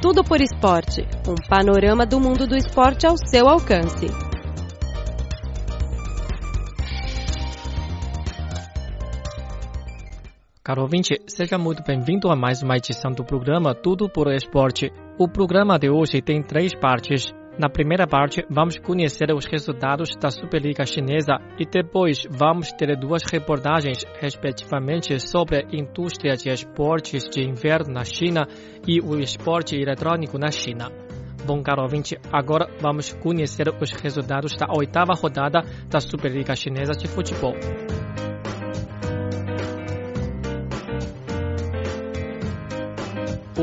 Tudo por Esporte um panorama do mundo do esporte ao seu alcance. Caro ouvinte, seja muito bem-vindo a mais uma edição do programa Tudo por Esporte. O programa de hoje tem três partes. Na primeira parte, vamos conhecer os resultados da Superliga Chinesa e depois vamos ter duas reportagens, respectivamente, sobre a indústria de esportes de inverno na China e o esporte eletrônico na China. Bom, caro ouvinte, agora vamos conhecer os resultados da oitava rodada da Superliga Chinesa de Futebol.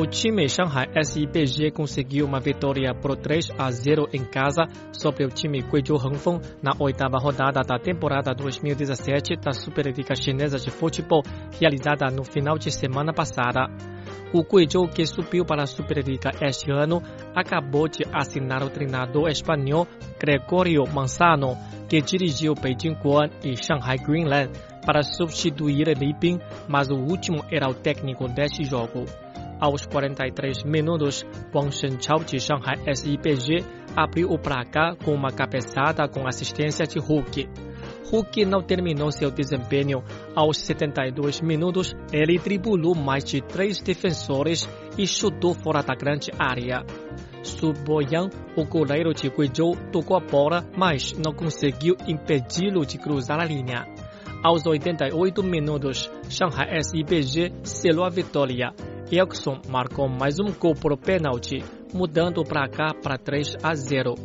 O time Shanghai SIPG conseguiu uma vitória por 3 a 0 em casa sobre o time Guizhou Hengfeng na oitava rodada da temporada 2017 da Superliga Chinesa de Futebol, realizada no final de semana passada. O Guizhou, que subiu para a Superliga este ano, acabou de assinar o treinador espanhol Gregorio Manzano, que dirigiu Beijing Guan e Shanghai Greenland para substituir Li Bin, mas o último era o técnico deste jogo. Aos 43 minutos, Wang Shenchao de Shanghai SIPG abriu o placar com uma cabeçada com assistência de Hulk. Hulk não terminou seu desempenho. Aos 72 minutos, ele tribulou mais de três defensores e chutou fora da grande área. Su Boyan, o goleiro de Guizhou, tocou a bola, mas não conseguiu impedi-lo de cruzar a linha. Aos 88 minutos, Shanghai SIPG selou a vitória. Elkson marcou mais um gol por pênalti, mudando o placar para 3 a 0.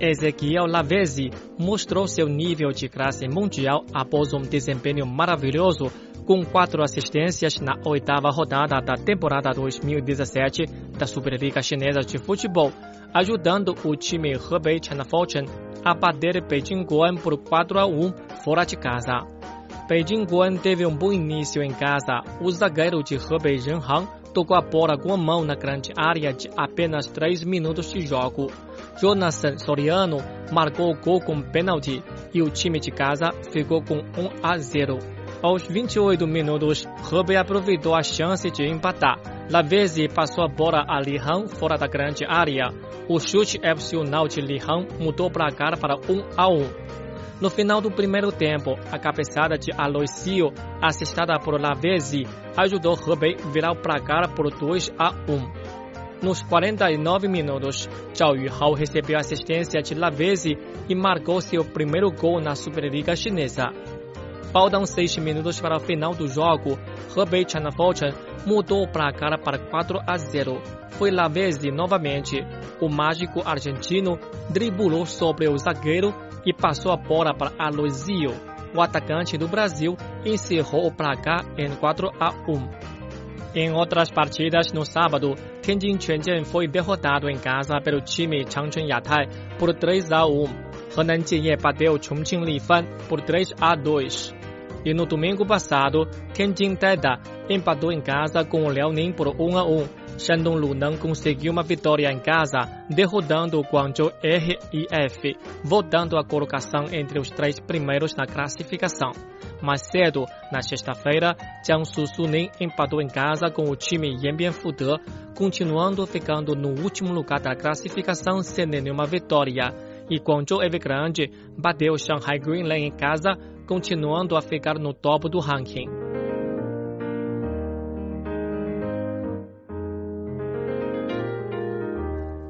Ezequiel Lavezzi mostrou seu nível de classe mundial após um desempenho maravilhoso com quatro assistências na oitava rodada da temporada 2017 da Superliga Chinesa de Futebol, ajudando o time Hebei China Fortune a bater Beijing Guan por 4 a 1 fora de casa. Beijing Guan teve um bom início em casa. O zagueiro de Hebei Renhang tocou a bola com a mão na grande área de apenas 3 minutos de jogo. Jonathan Soriano marcou o gol com pênalti e o time de casa ficou com 1 a 0. Aos 28 minutos, Hebei aproveitou a chance de empatar. Lavezzi passou a bola a Li Han fora da grande área. O chute opcional de Li Han mudou o placar para 1 a 1. No final do primeiro tempo, a cabeçada de Aloisio, assistada por Lavezzi, ajudou Hebei virar o placar por 2 a 1. Nos 49 minutos, Zhao Yuhao recebeu assistência de Lavezzi e marcou seu primeiro gol na Superliga Chinesa. Faltam 6 minutos para o final do jogo. Hebei China Fortune mudou o placar para 4 a 0. Foi Lavezzi novamente. O mágico argentino dribulou sobre o zagueiro e passou a bola para Aloisio. O atacante do Brasil encerrou o placar em 4 a 1. Em outras partidas, no sábado, Tianjin Quanjian foi derrotado em casa pelo time Changchun Yatai por 3 a 1. Henan Jianye bateu Chongqing Lifan por 3 a 2. E no domingo passado, Tianjin Teda empatou em casa com o Liaoning por 1 a 1. Shandong Luneng conseguiu uma vitória em casa, derrotando o Guangzhou RIF, voltando à colocação entre os três primeiros na classificação. Mais cedo, na sexta-feira, Jiangsu Suning empatou em casa com o time Yanbian Fude, continuando ficando no último lugar da classificação sem nenhuma vitória. E Guangzhou Evergrande bateu Shanghai Greenland em casa, continuando a ficar no topo do ranking.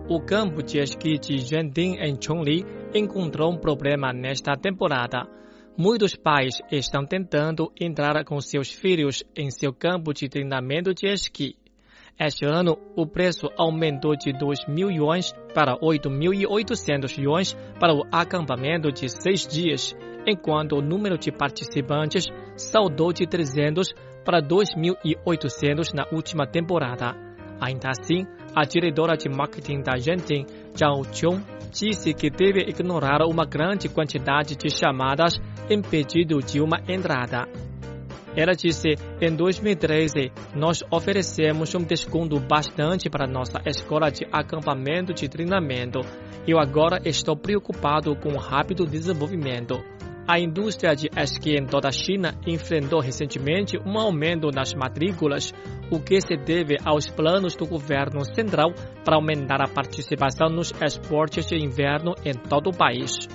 O campo de esqui de Jianding em Chongli encontrou um problema nesta temporada. Muitos pais estão tentando entrar com seus filhos em seu campo de treinamento de esqui. Este ano, o preço aumentou de 2.000 yuans para 8.800 yuans para o acampamento de seis dias, enquanto o número de participantes saltou de 300 para 2.800 na última temporada. Ainda assim, a diretora de marketing da Genting, Zhao Qiong, disse que deve ignorar uma grande quantidade de chamadas em pedido de uma entrada. Ela disse: em 2013, nós oferecemos um desconto bastante para nossa escola de acampamento de treinamento. Eu agora estou preocupado com o rápido desenvolvimento. A indústria de esqui em toda a China enfrentou recentemente um aumento nas matrículas, o que se deve aos planos do governo central para aumentar a participação nos esportes de inverno em todo o país.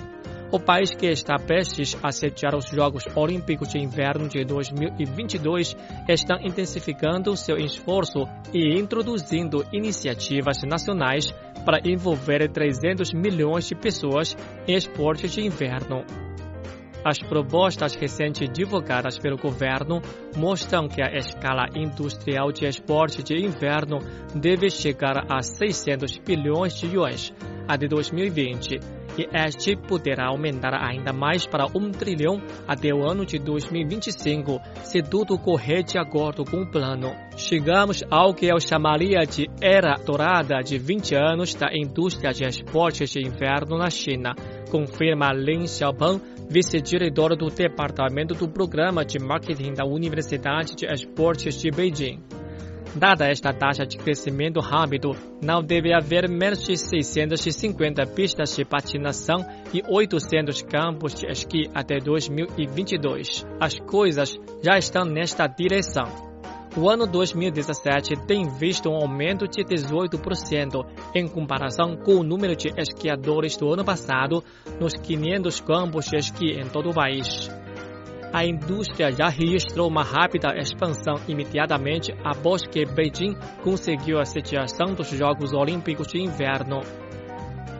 O país que está prestes a sediar os Jogos Olímpicos de Inverno de 2022 está intensificando seu esforço e introduzindo iniciativas nacionais para envolver 300 milhões de pessoas em esportes de inverno. As propostas recentes divulgadas pelo governo mostram que a escala industrial de esporte de inverno deve chegar a 600 bilhões de yuans até 2020 e este poderá aumentar ainda mais para 1 trilhão até o ano de 2025, se tudo correr de acordo com o plano. Chegamos ao que eu chamaria de era dourada de 20 anos da indústria de esportes de inverno na China, confirma Lin Xiaopeng, vice-diretor do Departamento do Programa de Marketing da Universidade de Esportes de Beijing. Dada esta taxa de crescimento rápido, não deve haver menos de 650 pistas de patinação e 800 campos de esqui até 2022. As coisas já estão nesta direção. O ano 2017 tem visto um aumento de 18% em comparação com o número de esquiadores do ano passado nos 500 campos de esqui em todo o país. A indústria já registrou uma rápida expansão imediatamente após que Beijing conseguiu a sediação dos Jogos Olímpicos de Inverno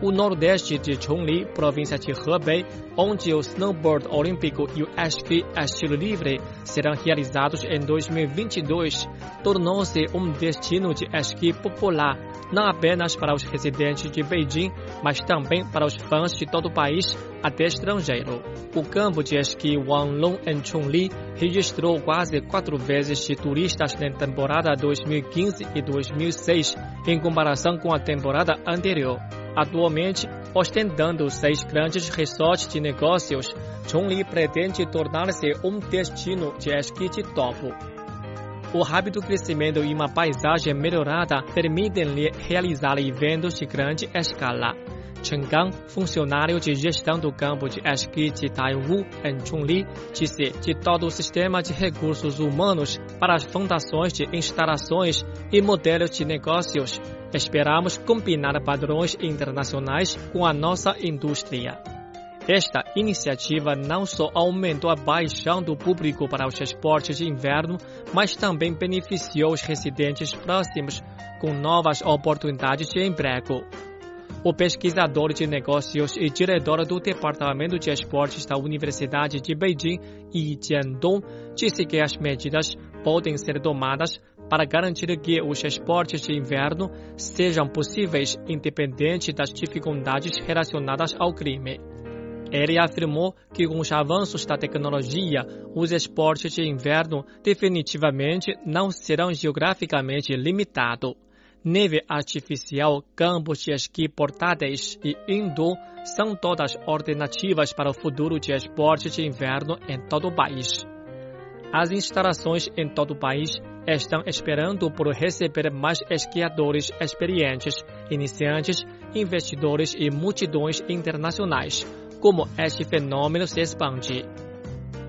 o nordeste de Chongli, província de Hebei, onde o snowboard olímpico e o esqui estilo livre serão realizados em 2022, tornou-se um destino de esqui popular, não apenas para os residentes de Beijing, mas também para os fãs de todo o país, até estrangeiro. O campo de esqui Wanlong em Chongli registrou quase quatro vezes de turistas na temporada 2015 e 2006, em comparação com a temporada anterior. Atualmente, ostentando seis grandes resorts de negócios, Chongli pretende tornar-se um destino de esqui de topo. O rápido crescimento e uma paisagem melhorada permitem-lhe realizar eventos de grande escala. Chen Gang, funcionário de gestão do campo de esqui de Taiwu, em Chongli, disse de todo o sistema de recursos humanos para as fundações de instalações e modelos de negócios. Esperamos combinar padrões internacionais com a nossa indústria. Esta iniciativa não só aumentou a paixão do público para os esportes de inverno, mas também beneficiou os residentes próximos com novas oportunidades de emprego. O pesquisador de negócios e diretor do Departamento de Esportes da Universidade de Beijing, Yi Jiandong, disse que as medidas podem ser tomadas para garantir que os esportes de inverno sejam possíveis independente das dificuldades relacionadas ao crime. Ele afirmou que com os avanços da tecnologia, os esportes de inverno definitivamente não serão geograficamente limitados neve artificial, campos de esqui portáteis e indoor são todas alternativas para o futuro de esportes de inverno em todo o país. As instalações em todo o país estão esperando por receber mais esquiadores experientes, iniciantes, investidores e multidões internacionais, como este fenômeno se expande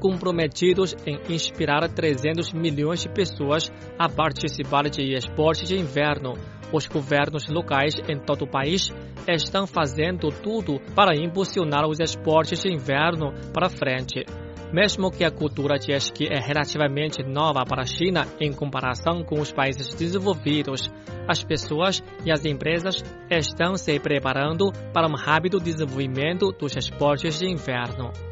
comprometidos em inspirar 300 milhões de pessoas a participar de esportes de inverno. Os governos locais em todo o país estão fazendo tudo para impulsionar os esportes de inverno para frente. Mesmo que a cultura de esqui é relativamente nova para a China em comparação com os países desenvolvidos, as pessoas e as empresas estão se preparando para um rápido desenvolvimento dos esportes de inverno.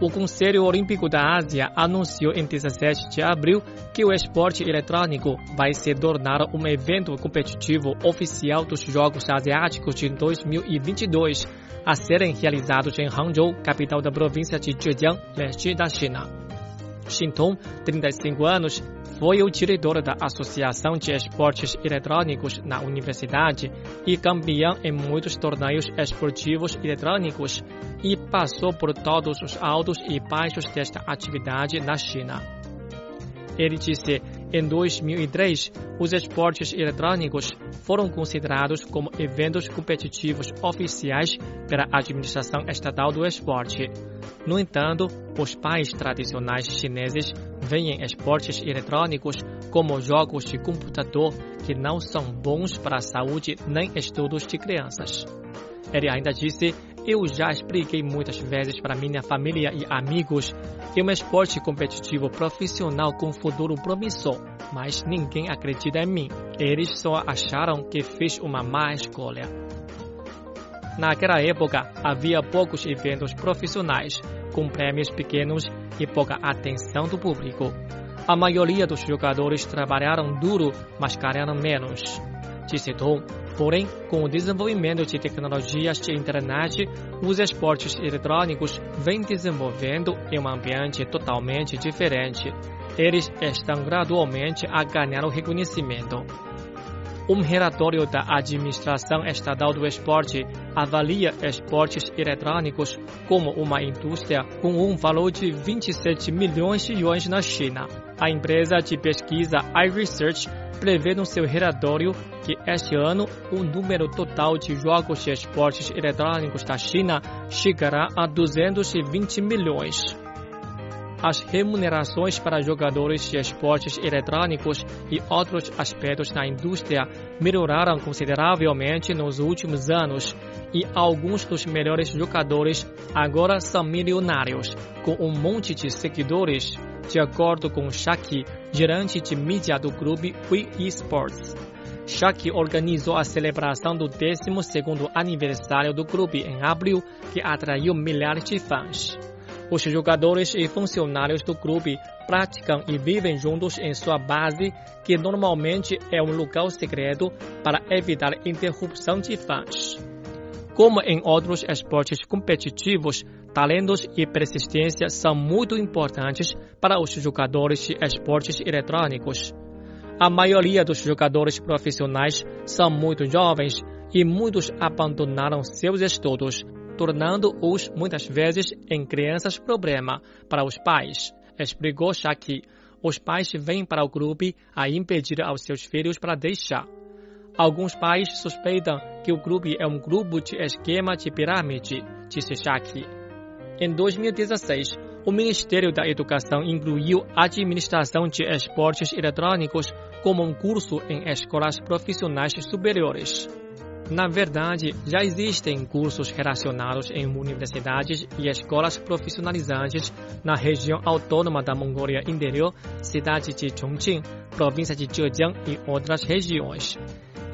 O Conselho Olímpico da Ásia anunciou em 17 de abril que o esporte eletrônico vai se tornar um evento competitivo oficial dos Jogos Asiáticos de 2022, a serem realizados em Hangzhou, capital da província de Zhejiang, leste da China. Xintong, 35 anos, foi o diretor da Associação de Esportes Eletrônicos na universidade e campeão em muitos torneios esportivos eletrônicos e passou por todos os altos e baixos desta atividade na China. Ele disse: Em 2003, os esportes eletrônicos foram considerados como eventos competitivos oficiais pela Administração Estatal do Esporte. No entanto, os pais tradicionais chineses veem esportes eletrônicos como jogos de computador que não são bons para a saúde nem estudos de crianças. Ele ainda disse: Eu já expliquei muitas vezes para minha família e amigos que é um esporte competitivo profissional com futuro promissor, mas ninguém acredita em mim. Eles só acharam que fiz uma má escolha. Naquela época, havia poucos eventos profissionais, com prêmios pequenos e pouca atenção do público. A maioria dos jogadores trabalharam duro, mas ganharam menos. Disse Tom. Porém, com o desenvolvimento de tecnologias de internet, os esportes eletrônicos vêm desenvolvendo em um ambiente totalmente diferente. Eles estão gradualmente a ganhar o reconhecimento. Um relatório da Administração Estatal do Esporte avalia esportes eletrônicos como uma indústria com um valor de 27 milhões de yuans na China. A empresa de pesquisa iResearch prevê no seu relatório que este ano o número total de jogos de esportes eletrônicos da China chegará a 220 milhões as remunerações para jogadores de esportes eletrônicos e outros aspectos da indústria melhoraram consideravelmente nos últimos anos e alguns dos melhores jogadores agora são milionários, com um monte de seguidores, de acordo com Shaki, gerente de mídia do clube Wii Esports. Shaki organizou a celebração do 12º aniversário do clube em abril, que atraiu milhares de fãs. Os jogadores e funcionários do clube praticam e vivem juntos em sua base, que normalmente é um local secreto para evitar interrupção de fãs. Como em outros esportes competitivos, talentos e persistência são muito importantes para os jogadores de esportes eletrônicos. A maioria dos jogadores profissionais são muito jovens e muitos abandonaram seus estudos tornando-os muitas vezes em crianças problema para os pais. Explicou Shaki. Os pais vêm para o grupo a impedir aos seus filhos para deixar. Alguns pais suspeitam que o grupo é um grupo de esquema de pirâmide, disse Shaki. Em 2016, o Ministério da Educação incluiu a administração de esportes eletrônicos como um curso em escolas profissionais superiores. Na verdade, já existem cursos relacionados em universidades e escolas profissionalizantes na região autônoma da Mongólia Interior, cidade de Chongqing, província de Zhejiang e outras regiões.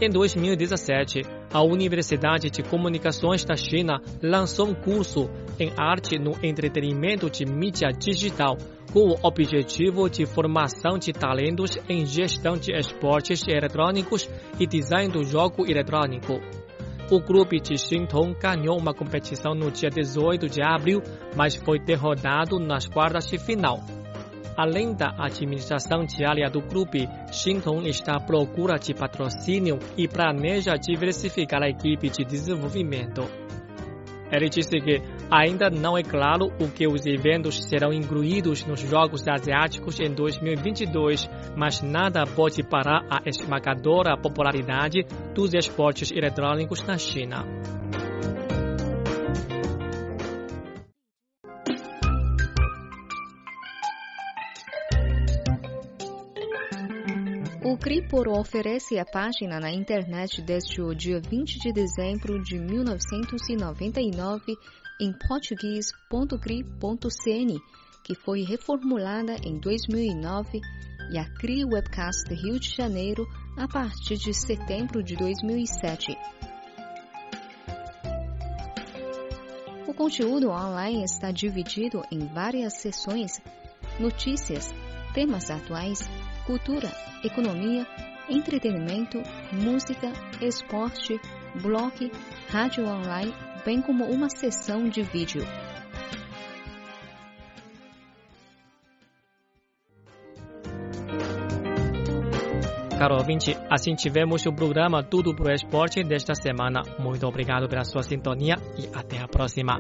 Em 2017, a Universidade de Comunicações da China lançou um curso em arte no entretenimento de mídia digital com o objetivo de formação de talentos em gestão de esportes eletrônicos e design do jogo eletrônico. O grupo de Xintong ganhou uma competição no dia 18 de abril, mas foi derrotado nas quartas de final. Além da administração diária do grupo, Xintong está à procura de patrocínio e planeja diversificar a equipe de desenvolvimento. Ele disse que ainda não é claro o que os eventos serão incluídos nos Jogos Asiáticos em 2022, mas nada pode parar a esmagadora popularidade dos esportes eletrônicos na China. O Cripor oferece a página na internet desde o dia 20 de dezembro de 1999 em português.cri.cn, que foi reformulada em 2009, e a CRI Webcast Rio de Janeiro a partir de setembro de 2007. O conteúdo online está dividido em várias seções: notícias, temas atuais, cultura, economia, entretenimento, música, esporte, blog, rádio online, bem como uma sessão de vídeo. Caro ouvinte, assim tivemos o programa Tudo pro Esporte desta semana. Muito obrigado pela sua sintonia e até a próxima.